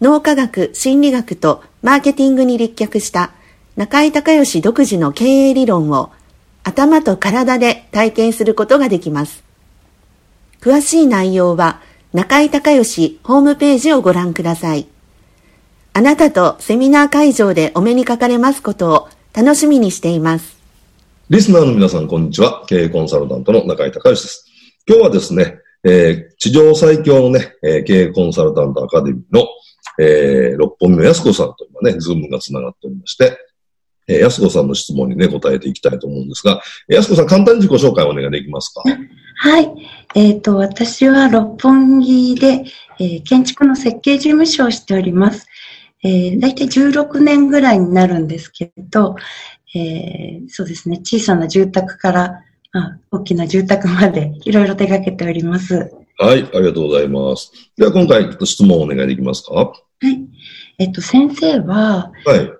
脳科学、心理学とマーケティングに立脚した中井隆義独自の経営理論を頭と体で体験することができます。詳しい内容は中井隆義ホームページをご覧ください。あなたとセミナー会場でお目にかかれますことを楽しみにしています。リスナーの皆さん、こんにちは。経営コンサルタントの中井隆義です。今日はですね、えー、地上最強のね、えー、経営コンサルタントアカデミーのえー、六本木の安子さんと今ね、ズームが繋がっておりまして、えー、安子さんの質問にね、答えていきたいと思うんですが、安子さん、簡単に自己紹介をお願いできますか？はい。えっ、ー、と、私は六本木で、えー、建築の設計事務所をしております。えー、大体16年ぐらいになるんですけど、えー、そうですね、小さな住宅から、あ大きな住宅までいろいろ手掛けております。はい、ありがとうございます。では今回質問をお願いできますか？はい。えっと、先生は、はい。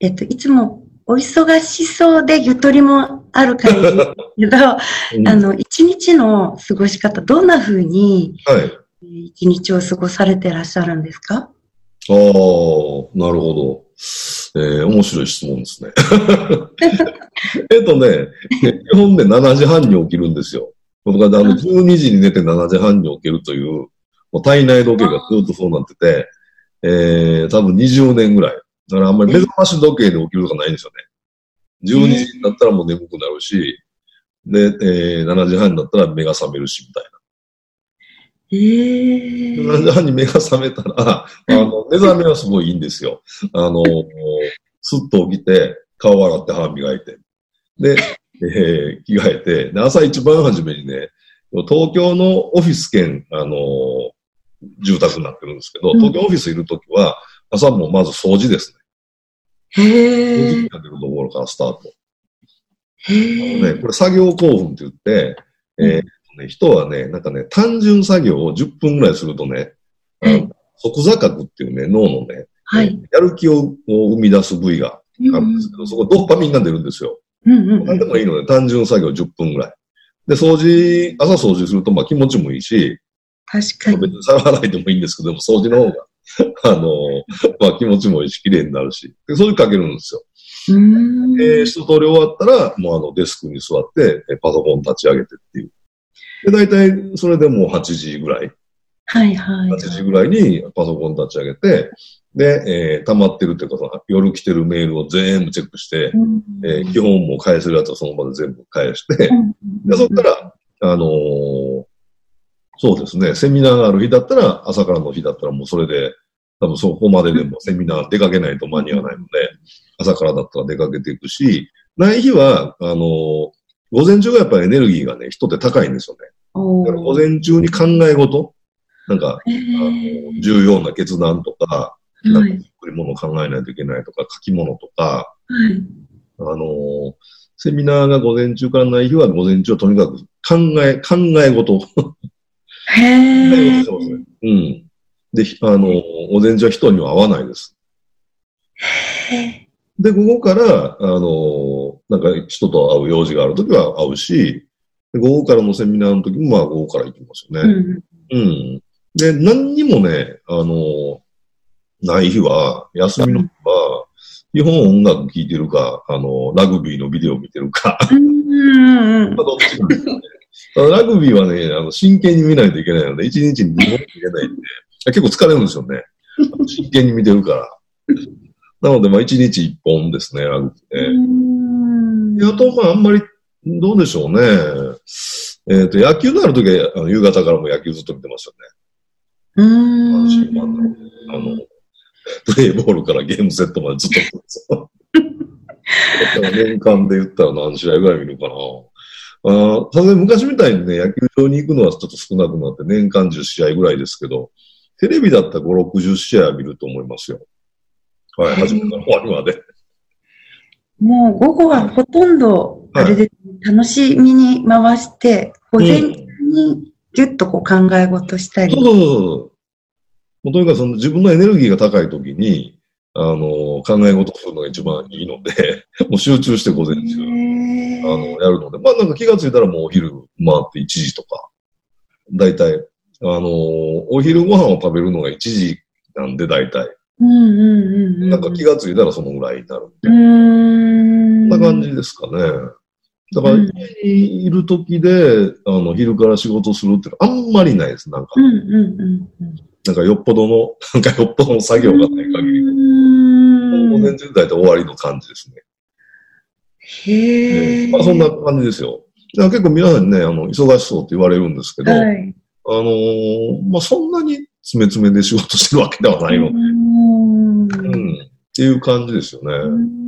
えっと、いつもお忙しそうでゆとりもある感じけど、うん、あの、一日の過ごし方、どんな風に、はい。一日を過ごされてらっしゃるんですか？ああ、なるほど。えー、面白い質問ですね。えっとね、基本で7時半に起きるんですよ。僕はあの12時に寝て7時半に起きるという、もう体内時計がずっとそうなってて、えー、多分20年ぐらい。だからあんまり目覚まし時計で起きるとかないんですよね。12時になったらもう眠くなるし、で、えー、7時半になったら目が覚めるし、みたいな。えー、7時半に目が覚めたら、あの、目覚めはすごいいいんですよ。あの、すっと起きて、顔洗って歯磨いて。で、えー、着替えて、で、朝一番初めにね、東京のオフィス兼、あの住宅になってるんですけど、東京オフィスいるときは、朝もまず掃除ですね。へぇー。掃除機かけるところからスタート。へぇー。ね、これ作業興奮って言って、えー、ね、人はね、なんかね、単純作業を10分ぐらいするとね、あの即座覚っていうね、脳のね、はい、やる気を生み出す部位があるんですけど、うん、そこドッパミンが出るんですよ。うんうん、何でもいいので、単純作業10分ぐらい。で、掃除、朝掃除するとまあ気持ちもいいし、確かに。別に触らないでもいいんですけども、掃除の方が、あの、まあ気持ちもいいし、綺麗になるし。で、そういうかけるんですよ。うんえー、一通り終わったら、もうあの、デスクに座って、パソコン立ち上げてっていう。で、大体、それでもう8時ぐらい。はいはい。8時ぐらいにパソコン立ち上げて、で、えー、溜まってるっていうか、夜来てるメールを全部チェックして、うん、えー、基本も返せるやつはその場で全部返して、うん、で、そっから、あのー、そうですね、セミナーがある日だったら、朝からの日だったらもうそれで、多分そこまででもセミナー出かけないと間に合わないので、朝からだったら出かけていくし、ない日は、あの、午前中がやっぱりエネルギーがね、人って高いんですよね。おだから午前中に考え事、なんか、えあーの重要な決断とか、はい。なんか作り物を考えないといけないとか、書き物とか、はい。あの、セミナーが午前中からない日は午前中はとにかく考え、考え事。考へえ。うん。で、ひあの、午前中は人には会わないです。へで、午後から、あの、なんか人と会う用事があるときは会うし、で午後からのセミナーの時もまあ午後から行きますよーうね。ん。うん。で、何にもね、あの、ない日は、休みの日は、基本音楽聴いてるか、あの、ラグビーのビデオ見てるか、うん。まあどっちかね。ラグビーはね、あの、真剣に見ないといけないので、一日に2本見れないんで、結構疲れるんですよね。真剣に見てるから。なので、まあ、一日一本ですね、ラグビーね。うんであと、まあ、あんまり、どうでしょうね。えっ、と、野球のあるときは、あの夕方からも野球ずっと見てましたよね。うん。阪神ファンなのであの、プレイボールからゲームセットまでずっと見てます。だから年間で言ったら何試合ぐらい見るかな。あーさすがに昔みたいにね、野球場に行くのはちょっと少なくなって、年間10試合ぐらいですけど、テレビだったら5、60試合は見ると思いますよ。はい、初めから終わりまで。もう午後はほとんど、あれで楽しみに回して、午前中にぎゅっとこう考え事したり。そうそうそうそう。もうとにかくその自分のエネルギーが高いときに、あの、考え事するのが一番いいので、もう集中して午前中、あの、やるので、まあなんか気がついたらもうお昼回って1時とか、だいたい、あの、お昼ご飯を食べるのが1時なんで、だいたい。うんうんうんうん。なんか気がついたらそのぐらいになるんで。うーん。そんな感じですかね。だからうん家にいるときで、あの、昼から仕事するってあんまりないです。なんかう、んうんうんなんかよっぽどの、なんかよっぽどの作業がない限り。うん。午前中大体終わりの感じですね。へえ。まあそんな感じですよ。結構皆さんね、あの、忙しそうって言われるんですけど、はい。あのーまあそんなに詰め詰めで仕事してるわけではないので、うんうん、っていう感じですよね。うん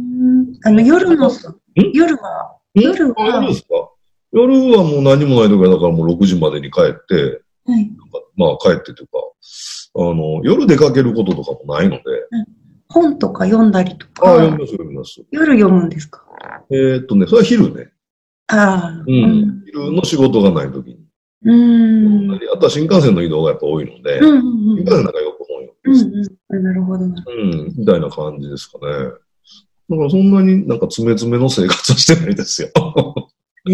あの、夜の、夜は、ん？夜はあ夜ですか？夜はもう何もない時は、だからもう6時までに帰って、はい。まあ帰ってというか、あの、夜出かけることとかもないので、本とか読んだりとああ、読かみ、ます、読みます。夜読むんですか？えーっとね、それは昼ね。ああ。うん。昼の仕事がない時に。うん。うん。あとは新幹線の移動がやっぱ多いので、うんうん新幹線なんかよく本読うむんうん。なるほどな。うん、みたいな感じですかね。だからそんなになんか詰め詰めの生活はしてないですよ。へ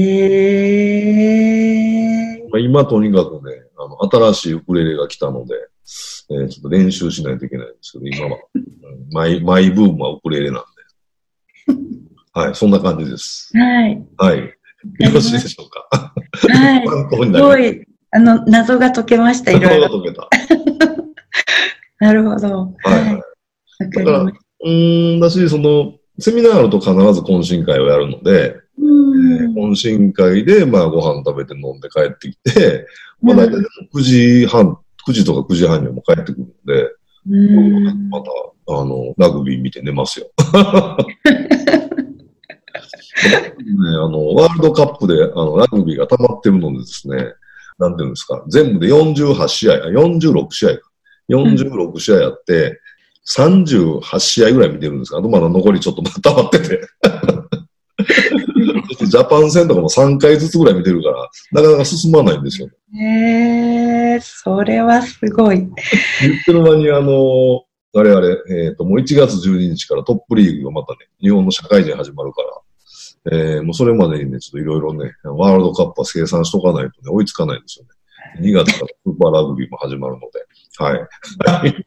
え。まあ今とにかくね、あの、新しいウクレレが来たので、えーちょっと練習しないといけないんですけど、今は。う んマイ、マイブームはウクレレなんで。はい、そんな感じです。はい。はい。よろしいでしょうか？はい。すごい、あの、謎が解けました、いろいろ。が解けた。なるほど。はいはいわかりました。うーん、だし、その、セミナーあると必ず懇親会をやるので、うん。懇親会で、まあ、ご飯食べて飲んで帰ってきて、まあ、大体でも9時半、9時とか9時半にはもう帰ってくるので、うんまた、あの、ラグビー見て寝ますよ。ね、あの、ワールドカップで、あの、ラグビーが溜まってるのでですね、なんていうんですか、全部で48試合、あ46試合か。46試合やって、38試合ぐらい見てるんですかあとまだ残りちょっと 溜まってて。ジャパン戦とかも3回ずつぐらい見てるから、なかなか進まないんですよ。へえ、それはすごい。言ってる間にあの、我々、えっ、と、もう1月12日からトップリーグがまたね、日本の社会人始まるから、えー、もうそれまでにね、ちょっといろいろね、ワールドカップは生産しとかないとね、追いつかないんですよね。2月からスーパーラグビーも始まるので、はい。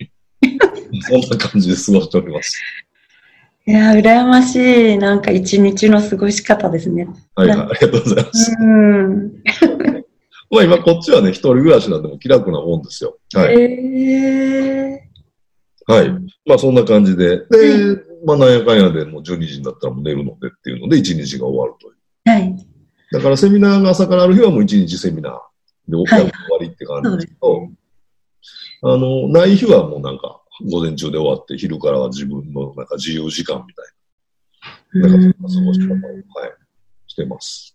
そんな感じで過ごしております。いや、羨ましい、なんか一日の過ごし方ですね。はい、はい、ありがとうございます。うん。まあ今こっちはね、一人暮らしなんでも気楽なもんですよ。はい。へえ。はい。まあそんな感じで、で、まあなんやかんやでもう12時になったらもう寝るのでっていうので1日が終わるという。はい。だからセミナーが朝からある日はもう1日セミナーで終はいわりって感じですけど、あの、ない日はもうなんか午前中で終わって、昼からは自分のなんか自由時間みたいな、なんか過ごし方を、はい、してます。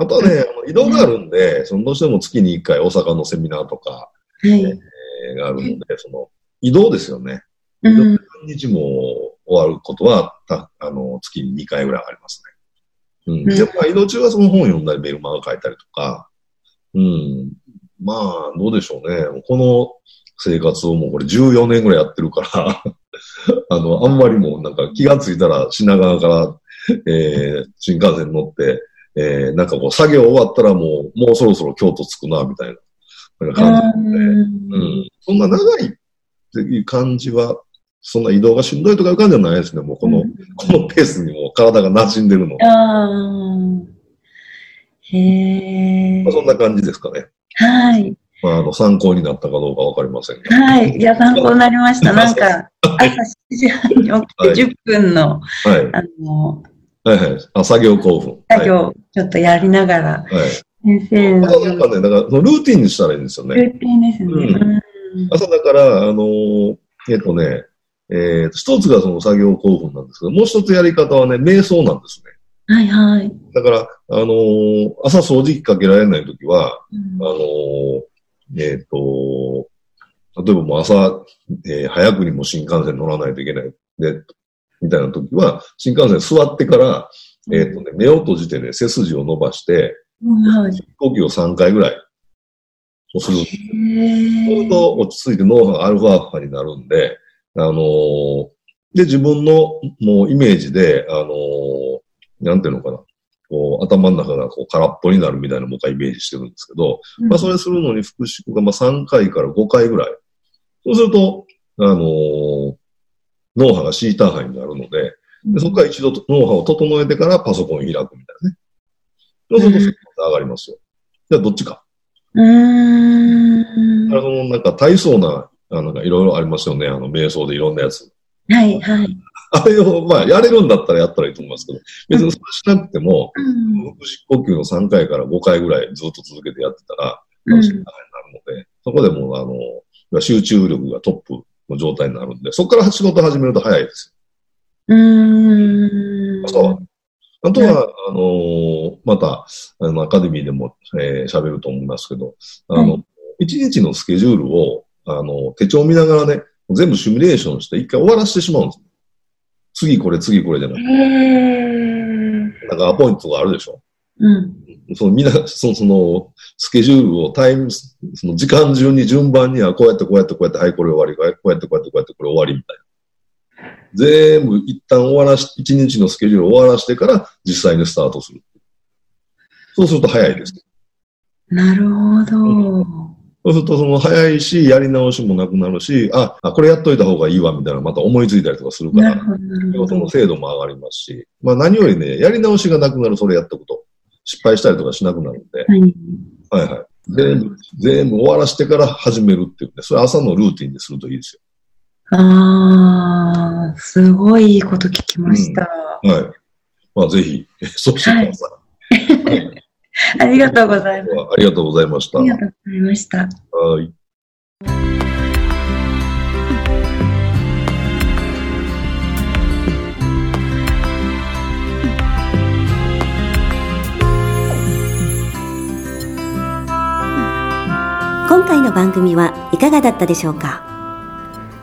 あとはね、移動があるんで、そのどうしても月に1回大阪のセミナーとか、はい。えーがあるので、その移動ですよね。うん。何日も終わることは、たあの、月に2回ぐらいありますね。うん。うんでも、まあ、移動中はその本を読んだり、メルマガ書いたりとか、うん。まあ、どうでしょうね。この生活をもうこれ14年ぐらいやってるから、あの、あんまりもうなんか気がついたら品川から、えー、新幹線乗って、えー、なんかこう作業終わったらもう、もうそろそろ京都着くな、みたいな、なんか感じで、うん。そんな長いっていう感じは、そんな移動がしんどいとかいう感じじゃないですね。もうこの、このペースにもう体が馴染んでるの。ああ。へえまあ、。そんな感じですかね。はい。まあ、あの、参考になったかどうかわかりませんが。はい。いや、参考になりました。なんか、朝7時半に起きて10分の、はい。あの、はいはい。あ、作業興奮。作業ちょっとやりながら、はい。はい。先生あのとなんかね、だから、そのルーティンにしたらいいんですよね。ルーティンですね。うん朝だから、あのーえっ、とね、えー一つがその作業興奮なんですけど、もう一つやり方はね、瞑想なんですね。はいはい。だから、あのー朝掃除機かけられないときは、うんあのーえっ、と、例えばもう朝、えー早くにも新幹線乗らないといけないで、みたいな時は、新幹線座ってから、えっ、とね、目を閉じてね、背筋を伸ばして、はい。呼吸を3回ぐらいをする。そうすへると落ち着いて脳波がアルファ波になるんで、あのーで、自分のもうイメージで、あのーなんていうのかな。こう、頭の中がこう空っぽになるみたいな僕はイメージしてるんですけど、まあ、それするのに腹式がまあ3回から5回ぐらい。そうすると、あのー脳波がシーター波になるので、でそこから一度脳波を整えてからパソコンを開くみたいなね。そうすると、ス上がりますよ。じゃあ、どっちか。うーん。あの、なんか体操な、あなんかいろいろありますよね。あの、瞑想でいろんなやつ。はいはい。あれを、まあ、やれるんだったらやったらいいと思いますけど、別にそれしなくても、うん腹式呼吸の3回から5回ぐらいずっと続けてやってたら、うん楽しみなになるので、そこでもう、あの、集中力がトップの状態になるんで、そこから仕事始めると早いですうーん。よ。そう。あとは、あのーまた、あの、アカデミーでも、えー喋ると思いますけど、あの、は一日のスケジュールを、あの、手帳見ながらね、全部シミュレーションして一回終わらせてしまうんです。次これ、次これじゃなくて、へー。なんかアポイントがあるでしょ。うん。そのみんな、その、その、スケジュールをタイム、その時間順に順番には、こうやってこうやってこうやって、はい、これ終わり、こうやってこうやってこうやってこれ終わりみたいな。全部一旦終わらし、一日のスケジュールを終わらしてから実際にスタートする。そうすると早いです。なるほど。そうするとその早いし、やり直しもなくなるし、あ、あこれやっといた方がいいわみたいな、また思いついたりとかするからなる、ほど、なるほど仕事の。精度も上がりますし、まあ何よりね、やり直しがなくなる、それやっておくと。失敗したりとかしなくなるんで、はい。はいはい。全部、全部終わらしてから始めるっていうね、それ朝のルーティンにするといいですあー、すごいいいこと聞きました。よ。はい。まあぜひ、そうしてください。はい ありがとうございます。ありがとうございました。ありがとうございました。はい。今回の番組はいかがだったでしょうか？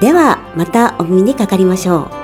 では、またお耳にかかりましょう。